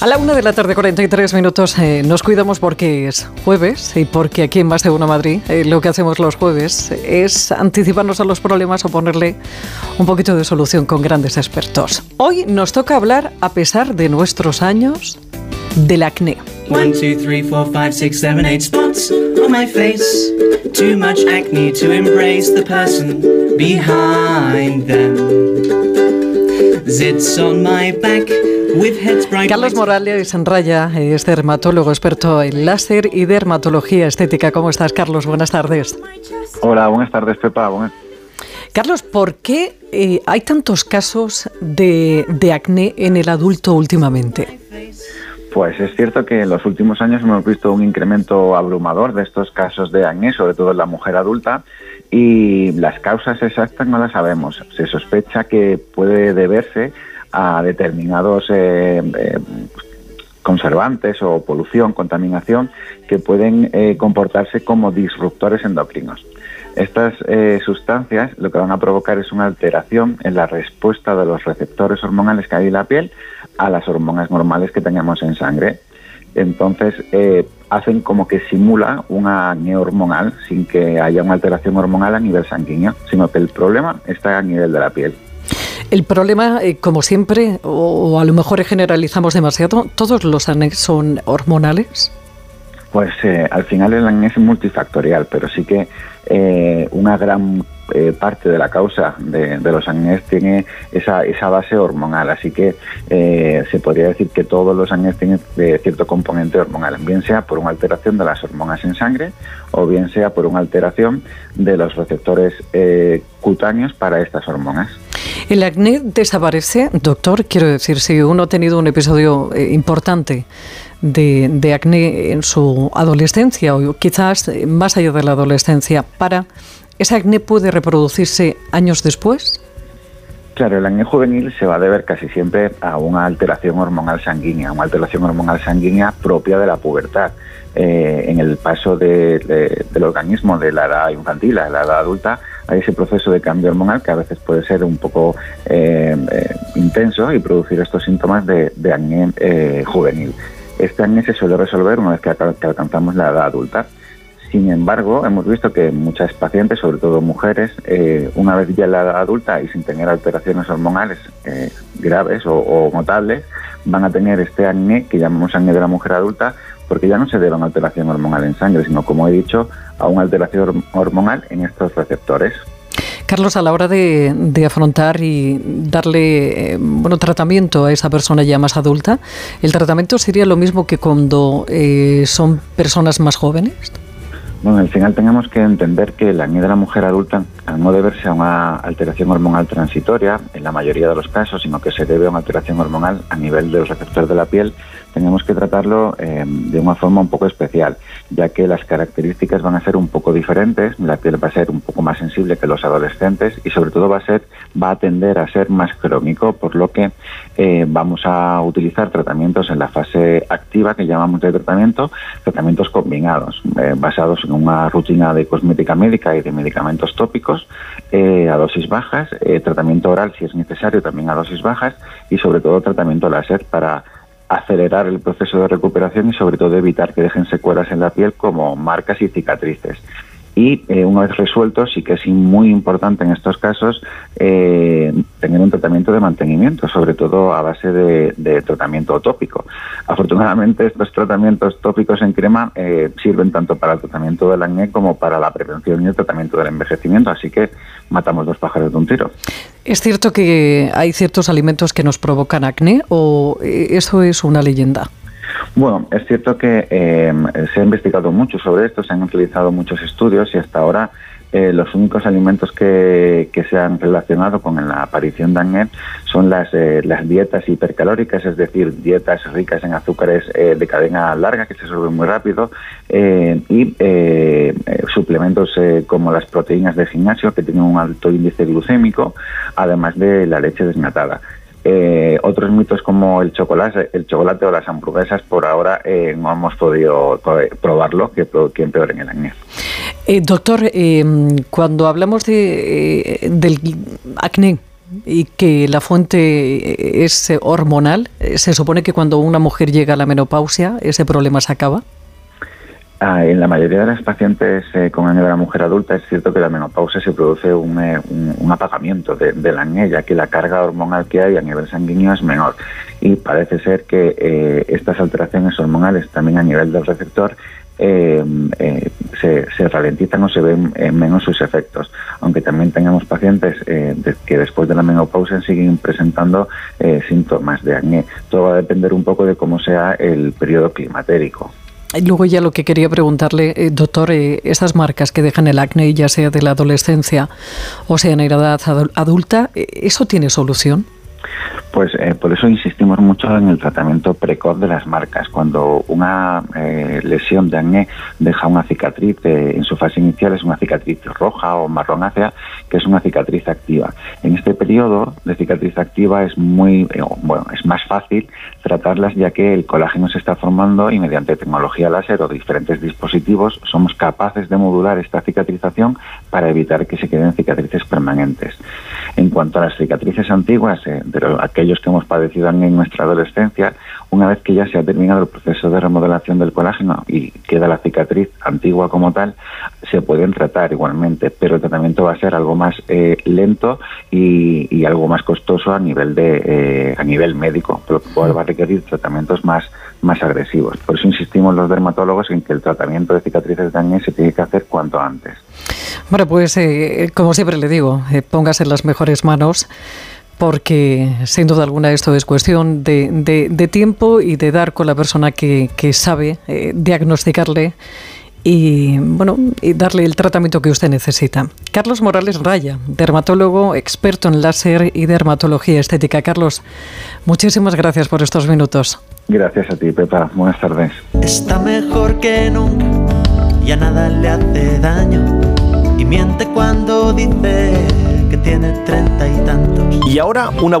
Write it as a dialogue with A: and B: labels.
A: A la una de la tarde, 43 minutos, eh, nos cuidamos porque es jueves y porque aquí en Más de Madrid eh, lo que hacemos los jueves es anticiparnos a los problemas o ponerle un poquito de solución con grandes expertos. Hoy nos toca hablar, a pesar de nuestros años, del acné. One, two, three, four, five, six, seven, eight spots on my face. Too much acne to embrace the person behind them. Zits on my back. Carlos Morales Raya es dermatólogo experto en láser y dermatología estética. ¿Cómo estás, Carlos? Buenas tardes.
B: Hola, buenas tardes, Pepa.
A: Carlos, ¿por qué eh, hay tantos casos de, acné en el adulto últimamente?
B: Pues es cierto que en los últimos años hemos visto un incremento abrumador de estos casos de acné, sobre todo en la mujer adulta, y las causas exactas no las sabemos. Se sospecha que puede deberse a determinados eh, eh, conservantes o polución, contaminación, que pueden eh, comportarse como disruptores endocrinos. Estas sustancias lo que van a provocar es una alteración en la respuesta de los receptores hormonales que hay en la piel a las hormonas normales que tenemos en sangre. Entonces, hacen como que simula una acné hormonal sin que haya una alteración hormonal a nivel sanguíneo, sino que el problema está a nivel de la piel.
A: El problema, eh, como siempre, o, a lo mejor generalizamos demasiado, ¿todos los acné son hormonales?
B: Pues eh, al final el acné es multifactorial, pero sí que eh, una gran parte de la causa de, los acné tiene esa, esa base hormonal, así que se podría decir que todos los acné tienen cierto componente hormonal, bien sea por una alteración de las hormonas en sangre o bien sea por una alteración de los receptores cutáneos para estas hormonas.
A: ¿El acné desaparece, doctor? Quiero decir, si uno ha tenido un episodio importante de, acné en su adolescencia o quizás más allá de la adolescencia, para ¿Ese acné puede reproducirse años después?
B: Claro, el acné juvenil se va a deber casi siempre a una alteración hormonal sanguínea, una alteración hormonal sanguínea propia de la pubertad. Eh, en el paso del organismo de la edad infantil a la edad adulta hay ese proceso de cambio hormonal que a veces puede ser un poco eh, eh, intenso y producir estos síntomas de, acné juvenil. Este acné se suele resolver una vez que alcanzamos la edad adulta. Sin embargo, hemos visto que muchas pacientes, sobre todo mujeres, eh, una vez ya en la edad adulta y sin tener alteraciones hormonales eh, graves o, notables, van a tener este acné que llamamos acné de la mujer adulta, porque ya no se debe a una alteración hormonal en sangre, sino, como he dicho, a una alteración hormonal en estos receptores.
A: Carlos, a la hora de, afrontar y darle eh, bueno, tratamiento a esa persona ya más adulta, ¿el tratamiento sería lo mismo que cuando son personas más jóvenes?
B: Bueno, al final tenemos que entender que la acné de la mujer adulta, al no deberse a una alteración hormonal transitoria, en la mayoría de los casos, sino que se debe a una alteración hormonal a nivel del receptor de la piel, tenemos que tratarlo eh, de una forma un poco especial, ya que las características van a ser un poco diferentes, la piel va a ser un poco más sensible que los adolescentes y sobre todo va a ser, va a tender a ser más crónico, por lo que eh, vamos a utilizar tratamientos en la fase activa que llamamos de tratamiento, tratamientos combinados, eh, basados en una rutina de cosmética médica y de medicamentos tópicos a dosis bajas, tratamiento oral si es necesario también a dosis bajas y sobre todo tratamiento láser para acelerar el proceso de recuperación y sobre todo evitar que dejen secuelas en la piel como marcas y cicatrices y eh, una vez resuelto sí que es muy importante en estos casos eh, tener un tratamiento de mantenimiento, sobre todo a base de, tratamiento tópico. Afortunadamente estos tratamientos tópicos en crema eh, sirven tanto para el tratamiento del acné como para la prevención y el tratamiento del envejecimiento, así que matamos dos pájaros de un tiro.
A: ¿Es cierto que hay ciertos alimentos que nos provocan acné o eso es una leyenda?
B: Bueno, es cierto que eh, se ha investigado mucho sobre esto, se han utilizado muchos estudios y hasta ahora eh, los únicos alimentos que, que, se han relacionado con la aparición de acné son las, eh, las dietas hipercalóricas, es decir, dietas ricas en azúcares de cadena larga que se suben muy rápido y suplementos como las proteínas de gimnasio que tienen un alto índice glucémico, además de la leche desnatada. Eh, otros mitos como el chocolate, el chocolate o las hamburguesas por ahora eh, no hemos podido probarlo que, que empeoren el acné.
A: Eh, doctor, cuando hablamos de, del acné y que la fuente es hormonal, ¿se supone que cuando una mujer llega a la menopausia ese problema se acaba?
B: Ah, en la mayoría de las pacientes eh, con acné de la mujer adulta es cierto que la menopausia se produce un, eh, apagamiento de, la acné, ya que la carga hormonal que hay a nivel sanguíneo es menor. Y parece ser que eh, estas alteraciones hormonales también a nivel del receptor se, se, ralentizan o se ven menos sus efectos. Aunque también tengamos pacientes que después de la menopausia siguen presentando síntomas de acné. Todo va a depender un poco de cómo sea el periodo climatérico.
A: Luego ya lo que quería preguntarle, eh, doctor, eh, esas marcas que dejan el acné, ya sea de la adolescencia o sea en edad adulta, eh, ¿eso tiene solución?
B: Pues eh, por eso insistimos mucho en el tratamiento precoz de las marcas. Cuando una eh, lesión de acné deja una cicatriz, eh, en su fase inicial es una cicatriz roja o marronácea, que es una cicatriz activa. En este periodo de cicatriz activa es muy, bueno, es más fácil tratarlas ya que el colágeno se está formando y mediante tecnología láser o diferentes dispositivos somos capaces de modular esta cicatrización para evitar que se queden cicatrices permanentes. En cuanto a las cicatrices antiguas, de aquellos que hemos padecido en nuestra adolescencia, una vez que ya se ha terminado el proceso de remodelación del colágeno y queda la cicatriz antigua como tal, se pueden tratar igualmente, pero el tratamiento va a ser algo más eh, lento y, algo más costoso a nivel de eh, a nivel médico, por lo cual va a requerir tratamientos más más agresivos. Por eso insistimos los dermatólogos en que el tratamiento de cicatrices acné se tiene que hacer cuanto antes.
A: Bueno, pues eh, como siempre le digo, póngase en las mejores manos porque sin duda alguna esto es cuestión de, tiempo y de dar con la persona que, sabe eh, diagnosticarle y bueno y darle el tratamiento que usted necesita. Carlos Morales Raya, dermatólogo, experto en láser y dermatología estética. Carlos, muchísimas gracias por estos minutos.
B: Gracias a ti, Pepa. Buenas tardes.
C: Está mejor que nunca, ya nada le hace daño y miente cuando dice que tiene treinta y tantos.
D: Y ahora una